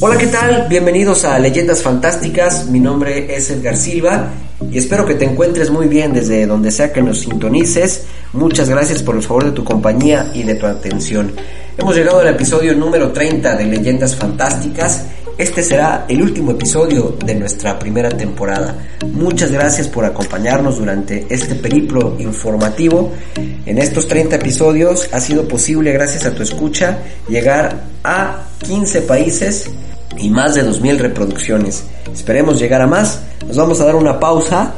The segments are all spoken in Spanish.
Hola, ¿qué tal? Bienvenidos a Leyendas Fantásticas. Mi nombre es Edgar Silva y espero que te encuentres muy bien desde donde sea que nos sintonices. Muchas gracias por el favor de tu compañía y de tu atención. Hemos llegado al episodio número 30 de Leyendas Fantásticas. Este será el último episodio de nuestra primera temporada. Muchas gracias por acompañarnos durante este periplo informativo. En estos 30 episodios ha sido posible, gracias a tu escucha, llegar a 15 países y más de 2.000 reproducciones. Esperemos llegar a más. Nos vamos a dar una pausa,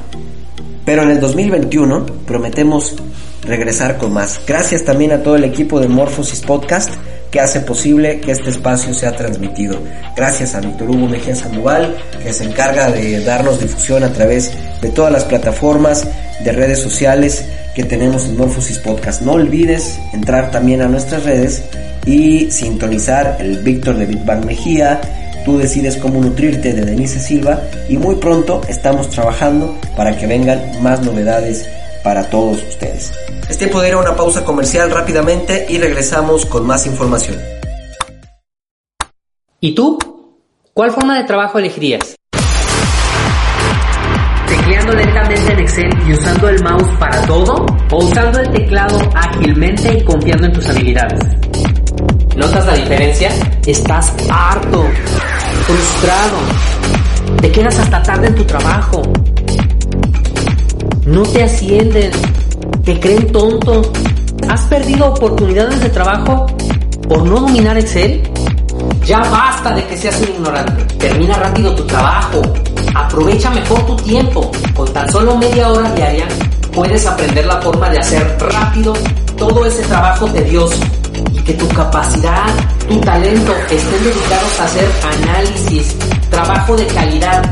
pero en el 2021 prometemos regresar con más. Gracias también a todo el equipo de Morphosis Podcast que hace posible que este espacio sea transmitido. Gracias a Víctor Hugo Mejía Sandoval, que se encarga de darnos difusión a través de todas las plataformas de redes sociales que tenemos en Morphosis Podcast. No olvides entrar también a nuestras redes y sintonizar el Víctor de Big Bang Mejía. Tú decides cómo nutrirte de Denise Silva y muy pronto estamos trabajando para que vengan más novedades para todos ustedes. Es tiempo de ir a una pausa comercial rápidamente y regresamos con más información. ¿Y tú? ¿Cuál forma de trabajo elegirías? ¿Tecleando lentamente en Excel y usando el mouse para todo? ¿O usando el teclado ágilmente y confiando en tus habilidades? ¿Notas la diferencia? Estás harto, frustrado, te quedas hasta tarde en tu trabajo, no te ascienden, te creen tonto, has perdido oportunidades de trabajo por no dominar Excel. Ya basta de que seas un ignorante. Termina rápido tu trabajo. Aprovecha mejor tu tiempo. Con tan solo media hora diaria puedes aprender la forma de hacer rápido todo ese trabajo tedioso que tu capacidad, tu talento estén dedicados a hacer análisis, trabajo de calidad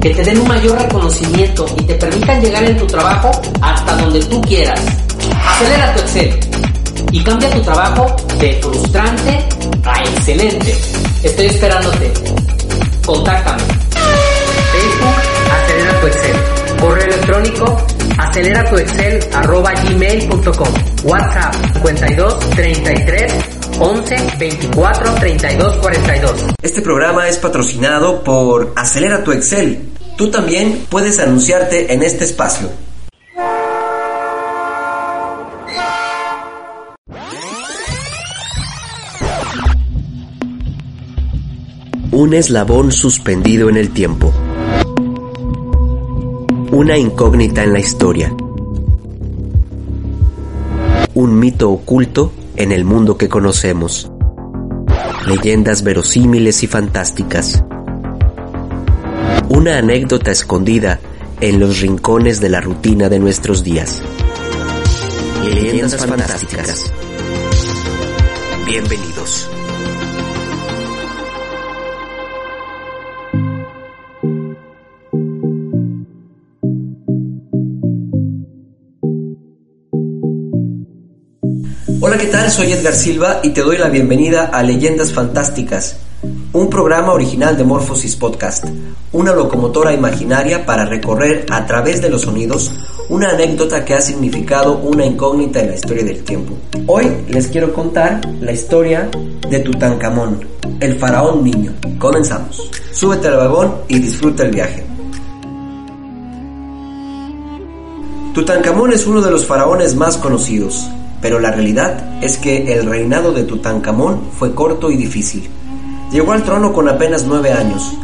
que te den un mayor reconocimiento y te permitan llegar en tu trabajo hasta donde tú quieras. Acelera tu Excel y cambia tu trabajo de frustrante a excelente. Estoy esperándote. Contáctame. Facebook, acelera tu Excel. Correo electrónico, acelera tu Excel arroba gmail.com. WhatsApp 52 33 11 24 32 42. Este programa es patrocinado por Acelera tu Excel. Tú también puedes anunciarte en este espacio. Un eslabón suspendido en el tiempo. Una incógnita en la historia. Un mito oculto en el mundo que conocemos. Leyendas verosímiles y fantásticas. Una anécdota escondida en los rincones de la rutina de nuestros días. Leyendas fantásticas. Bienvenidos. Hola, ¿qué tal? Soy Edgar Silva y te doy la bienvenida a Leyendas Fantásticas, un programa original de Morphosis Podcast, una locomotora imaginaria para recorrer a través de los sonidos una anécdota que ha significado una incógnita en la historia del tiempo. Hoy les quiero contar la historia de Tutankamón, el faraón niño. Comenzamos. Súbete al vagón y disfruta el viaje. Tutankamón es uno de los faraones más conocidos, pero la realidad es que el reinado de Tutankamón fue corto y difícil. Llegó al trono con apenas nueve años.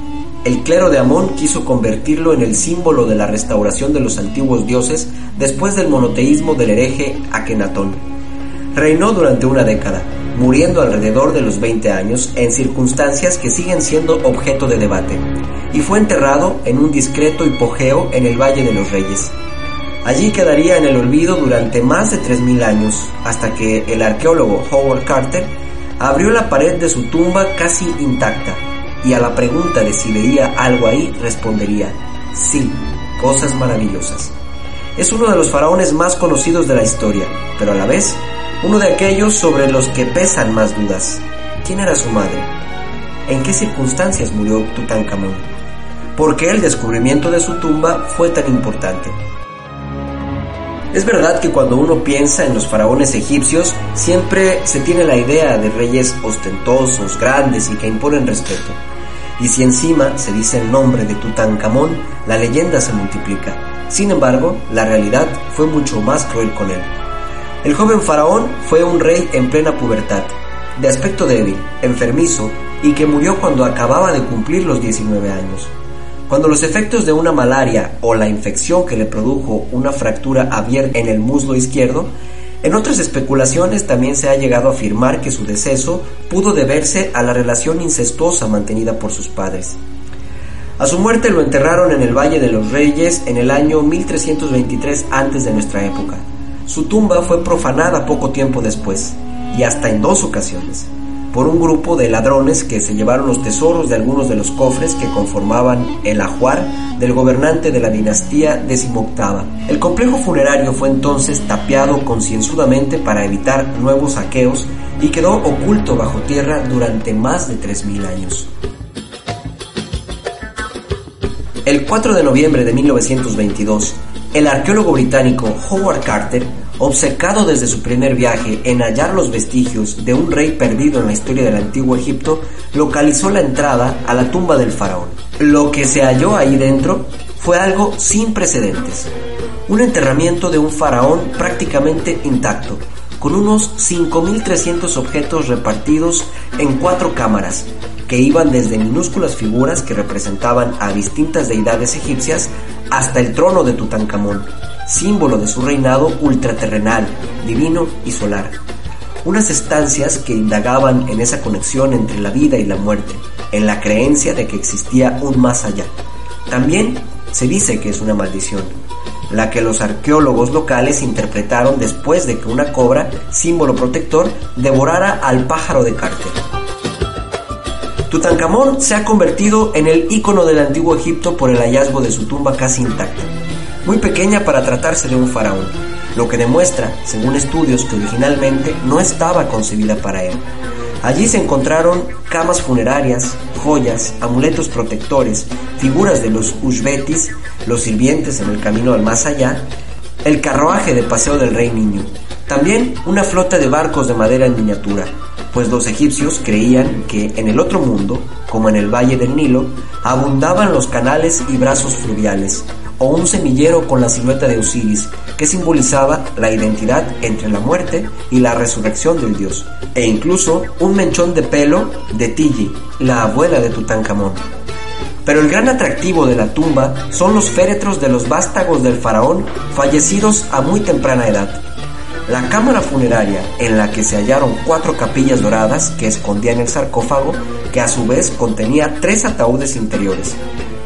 El clero de Amón quiso convertirlo en el símbolo de la restauración de los antiguos dioses después del monoteísmo del hereje Akenatón. Reinó durante una década, muriendo alrededor de los 20 años en circunstancias que siguen siendo objeto de debate, y fue enterrado en un discreto hipogeo en el Valle de los Reyes. Allí quedaría en el olvido durante más de 3.000 años, hasta que el arqueólogo Howard Carter abrió la pared de su tumba casi intacta, y a la pregunta de si veía algo ahí respondería, sí, cosas maravillosas. Es uno de los faraones más conocidos de la historia, pero a la vez uno de aquellos sobre los que pesan más dudas. ¿Quién era su madre? ¿En qué circunstancias murió Tutankamón? ¿Por qué el descubrimiento de su tumba fue tan importante? Es verdad que cuando uno piensa en los faraones egipcios, siempre se tiene la idea de reyes ostentosos, grandes y que imponen respeto. Y si encima se dice el nombre de Tutankamón, la leyenda se multiplica. Sin embargo, la realidad fue mucho más cruel con él. El joven faraón fue un rey en plena pubertad, de aspecto débil, enfermizo y que murió cuando acababa de cumplir los 19 años. Cuando los efectos de una malaria o la infección que le produjo una fractura abierta en el muslo izquierdo, en otras especulaciones también se ha llegado a afirmar que su deceso pudo deberse a la relación incestuosa mantenida por sus padres. A su muerte lo enterraron en el Valle de los Reyes en el año 1323 antes de nuestra época. Su tumba fue profanada poco tiempo después, y hasta en dos ocasiones por un grupo de ladrones que se llevaron los tesoros de algunos de los cofres que conformaban el ajuar del gobernante de la dinastía decimoctava. El complejo funerario fue entonces tapiado concienzudamente para evitar nuevos saqueos y quedó oculto bajo tierra durante más de 3.000 años. El 4 de noviembre de 1922, el arqueólogo británico Howard Carter obcecado desde su primer viaje en hallar los vestigios de un rey perdido en la historia del antiguo Egipto, localizó la entrada a la tumba del faraón. Lo que se halló ahí dentro fue algo sin precedentes. Un enterramiento de un faraón prácticamente intacto, con unos 5.300 objetos repartidos en cuatro cámaras, que iban desde minúsculas figuras que representaban a distintas deidades egipcias hasta el trono de Tutankamón, símbolo de su reinado ultraterrenal, divino y solar. Unas estancias que indagaban en esa conexión entre la vida y la muerte, en la creencia de que existía un más allá. También se dice que es una maldición, la que los arqueólogos locales interpretaron después de que una cobra, símbolo protector, devorara al pájaro de Carter. Tutankamón se ha convertido en el ícono del antiguo Egipto por el hallazgo de su tumba casi intacta muy pequeña para tratarse de un faraón, lo que demuestra, según estudios, que originalmente no estaba concebida para él. Allí se encontraron camas funerarias, joyas, amuletos protectores, figuras de los Ushbetis, los sirvientes en el camino al más allá, el carruaje de paseo del rey niño, también una flota de barcos de madera en miniatura, pues los egipcios creían que en el otro mundo, como en el valle del Nilo, abundaban los canales y brazos fluviales, o un semillero con la silueta de Osiris, que simbolizaba la identidad entre la muerte y la resurrección del dios, e incluso un menchón de pelo de Tiji, la abuela de Tutankamón. Pero el gran atractivo de la tumba son los féretros de los vástagos del faraón fallecidos a muy temprana edad. La cámara funeraria, en la que se hallaron cuatro capillas doradas que escondían el sarcófago, que a su vez contenía tres ataúdes interiores,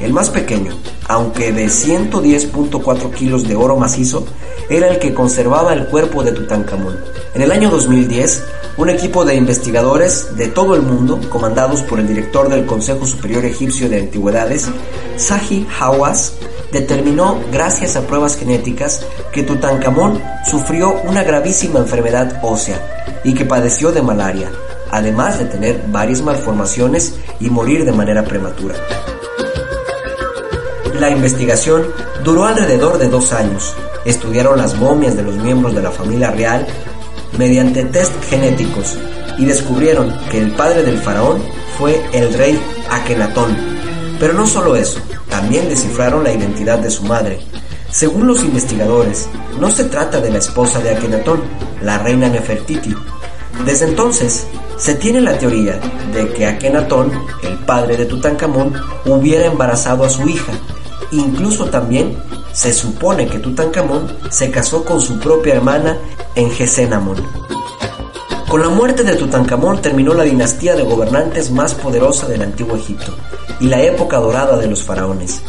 el más pequeño, aunque de 110.4 kilos de oro macizo, era el que conservaba el cuerpo de Tutankamón. En el año 2010, un equipo de investigadores de todo el mundo, comandados por el director del Consejo Superior Egipcio de Antigüedades, Sahi Hawass, determinó, gracias a pruebas genéticas, que Tutankamón sufrió una gravísima enfermedad ósea y que padeció de malaria, además de tener varias malformaciones y morir de manera prematura. La investigación duró alrededor de dos años. Estudiaron las momias de los miembros de la familia real mediante test genéticos y descubrieron que el padre del faraón fue el rey Akenatón. Pero no solo eso, también descifraron la identidad de su madre. Según los investigadores, no se trata de la esposa de Akenatón, la reina Nefertiti. Desde entonces, se tiene la teoría de que Akenatón, el padre de Tutankamón, hubiera embarazado a su hija Incluso también se supone que Tutankamón se casó con su propia hermana en Gesenamón. Con la muerte de Tutankamón terminó la dinastía de gobernantes más poderosa del antiguo Egipto y la época dorada de los faraones.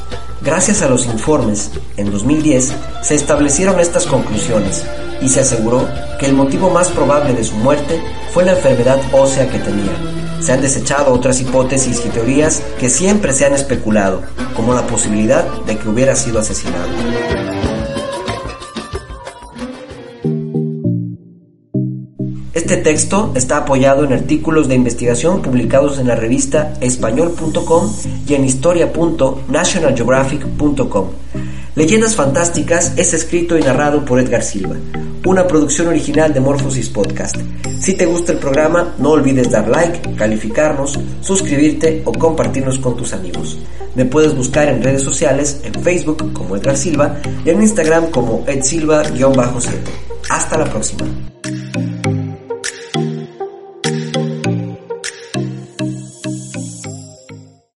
Gracias a los informes, en 2010 se establecieron estas conclusiones y se aseguró que el motivo más probable de su muerte fue la enfermedad ósea que tenía, se han desechado otras hipótesis y teorías que siempre se han especulado, como la posibilidad de que hubiera sido asesinado. Este texto está apoyado en artículos de investigación publicados en la revista español.com y en historia.nationalgeographic.com. Leyendas Fantásticas es escrito y narrado por Edgar Silva, una producción original de Morphosis Podcast. Si te gusta el programa, no olvides dar like, calificarnos, suscribirte o compartirnos con tus amigos. Me puedes buscar en redes sociales, en Facebook como Edgar Silva y en Instagram como edsilva-7. Hasta la próxima.